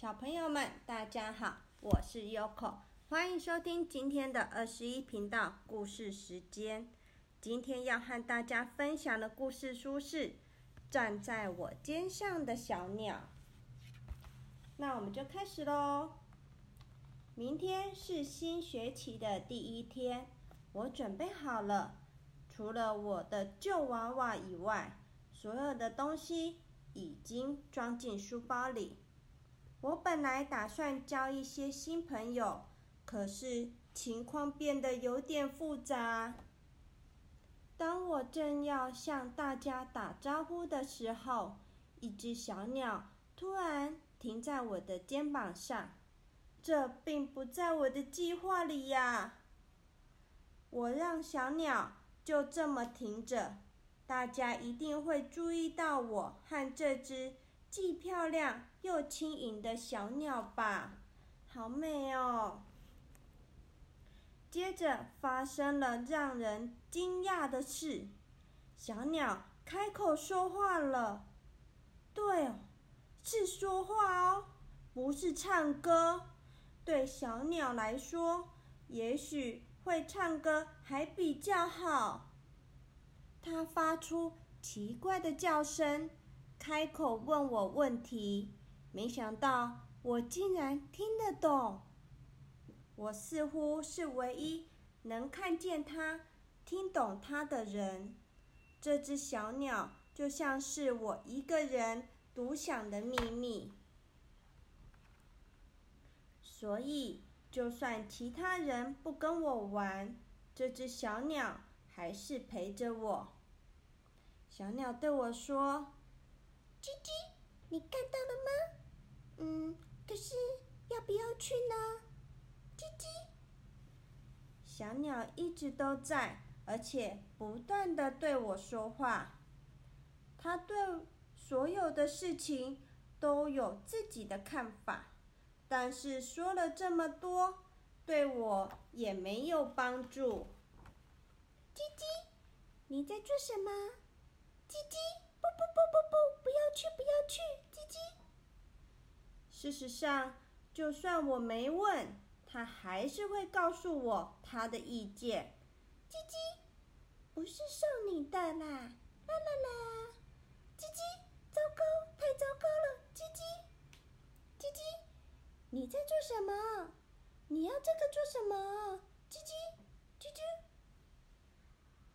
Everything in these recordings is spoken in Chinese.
小朋友们，大家好，我是 Yoko，欢迎收听今天的二十一频道故事时间。今天要和大家分享的故事书是《站在我肩上的小鸟》。那我们就开始喽。明天是新学期的第一天，我准备好了，除了我的旧娃娃以外，所有的东西已经装进书包里。我本来打算交一些新朋友，可是情况变得有点复杂。当我正要向大家打招呼的时候，一只小鸟突然停在我的肩膀上。这并不在我的计划里呀。我让小鸟就这么停着，大家一定会注意到我和这只既漂亮又轻盈的小鸟吧？好美哦！接着发生了让人惊讶的事，小鸟开口说话了。对哦，是说话哦，不是唱歌。对小鸟来说，也许会唱歌还比较好。它发出奇怪的叫声，开口问我问题。没想到我竟然听得懂。我似乎是唯一能看见它、听懂它的人。这只小鸟就像是我一个人独享的秘密，所以就算其他人不跟我玩，这只小鸟还是陪着我。小鸟对我说：“叽叽，你看到了吗？嗯，可是要不要去呢？”叽叽。小鸟一直都在，而且不断的对我说话。它对所有的事情都有自己的看法，但是说了这么多，对我也没有帮助。叽叽，你在做什么？叽叽，不不不不不，不要去不要去，叽叽。事实上，就算我没问。他还是会告诉我他的意见。叽叽，不是送你的啦，啦啦啦！叽叽，糟糕，太糟糕了！叽叽，叽叽，你在做什么？你要这个做什么？叽叽，叽叽。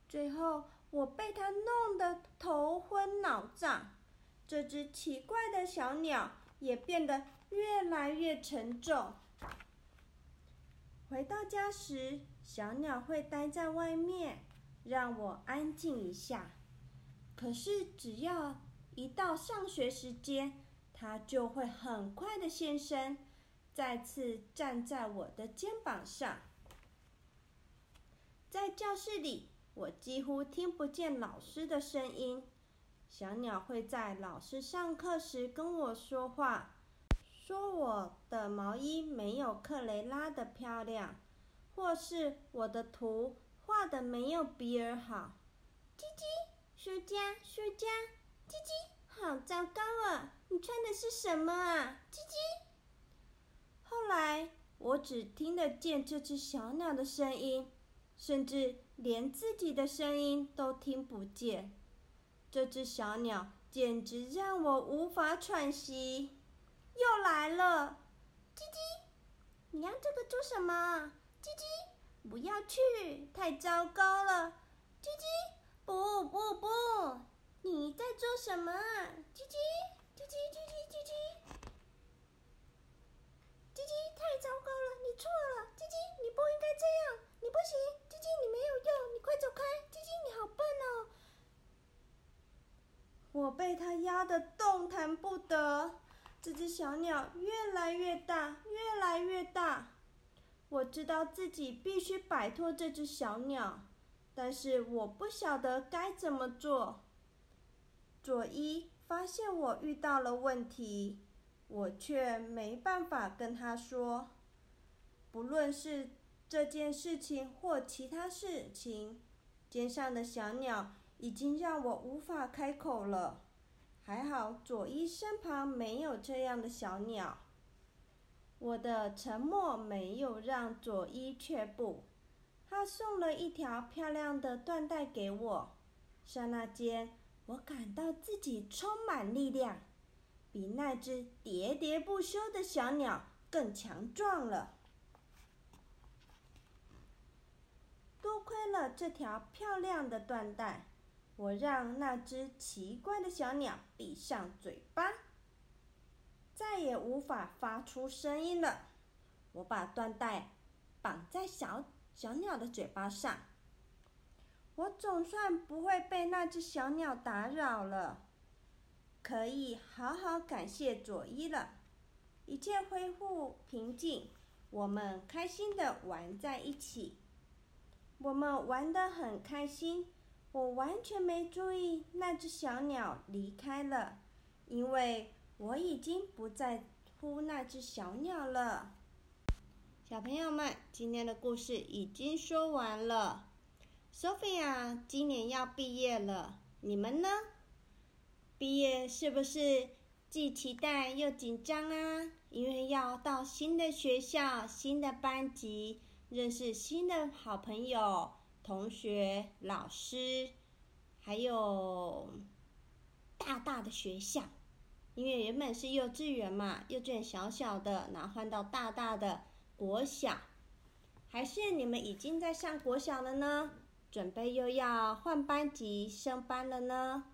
最后，我被它弄得头昏脑胀，这只奇怪的小鸟也变得越来越沉重。回到家时，小鸟会待在外面，让我安静一下。可是只要一到上学时间，它就会很快的现身，再次站在我的肩膀上。在教室里，我几乎听不见老师的声音。小鸟会在老师上课时跟我说话。说我的毛衣没有克雷拉的漂亮，或是我的图画的没有比尔好。叽叽，书家，书家，叽叽，好糟糕啊！你穿的是什么啊？叽叽。后来我只听得见这只小鸟的声音，甚至连自己的声音都听不见。这只小鸟简直让我无法喘息。又来了，叽叽，你要这个做什么？叽叽，不要去，太糟糕了。叽叽，不不不，你在做什么？叽叽，叽叽叽叽叽叽，叽叽，太糟糕了，你错了，叽叽，你不应该这样，你不行，走开，叽叽，你好笨哦。我被他压得动弹不得。这只小鸟越来越大，越来越大。我知道自己必须摆脱这只小鸟，但是我不晓得该怎么做。佐伊发现我遇到了问题，我却没办法跟他说。不论是这件事情或其他事情，肩上的小鸟已经让我无法开口了。还好，佐伊身旁没有这样的小鸟。我的沉默没有让佐伊却步，他送了一条漂亮的缎带给我。刹那间，我感到自己充满力量，比那只喋喋不休的小鸟更强壮了。多亏了这条漂亮的缎带，我让那只奇怪的小鸟闭上嘴巴，再也无法发出声音了。我把缎带绑在小小鸟的嘴巴上。我总算不会被那只小鸟打扰了，可以好好感谢佐伊了。一切恢复平静，我们开心的玩在一起。我们玩得很开心，我完全没注意那只小鸟离开了，因为我已经不在乎那只小鸟了。小朋友们，今天的故事已经说完了。Sophia 今年要毕业了，你们呢？毕业是不是既期待又紧张啊？因为要到新的学校、新的班级，认识新的好朋友、同学、老师，还有大大的学校。因为原本是幼稚园嘛，幼稚园小小的，然后换到大大的国小，还是你们已经在上国小了呢？准备又要换班级升班了呢，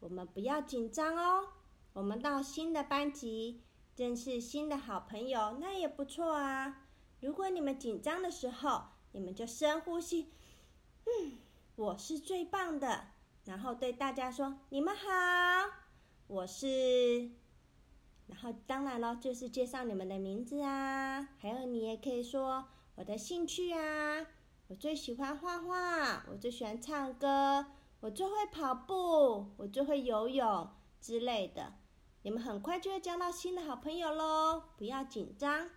我们不要紧张哦。我们到新的班级认识新的好朋友，那也不错啊。如果你们紧张的时候，你们就深呼吸，嗯，我是最棒的。然后对大家说：“你们好，我是。”然后当然了，就是介绍你们的名字啊，还有你也可以说我的兴趣啊。我最喜欢画画，我最喜欢唱歌，我最会跑步，我最会游泳之类的。你们很快就会交到新的好朋友喽，不要紧张。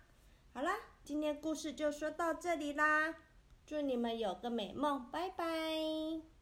好啦，今天故事就说到这里啦，祝你们有个美梦，拜拜。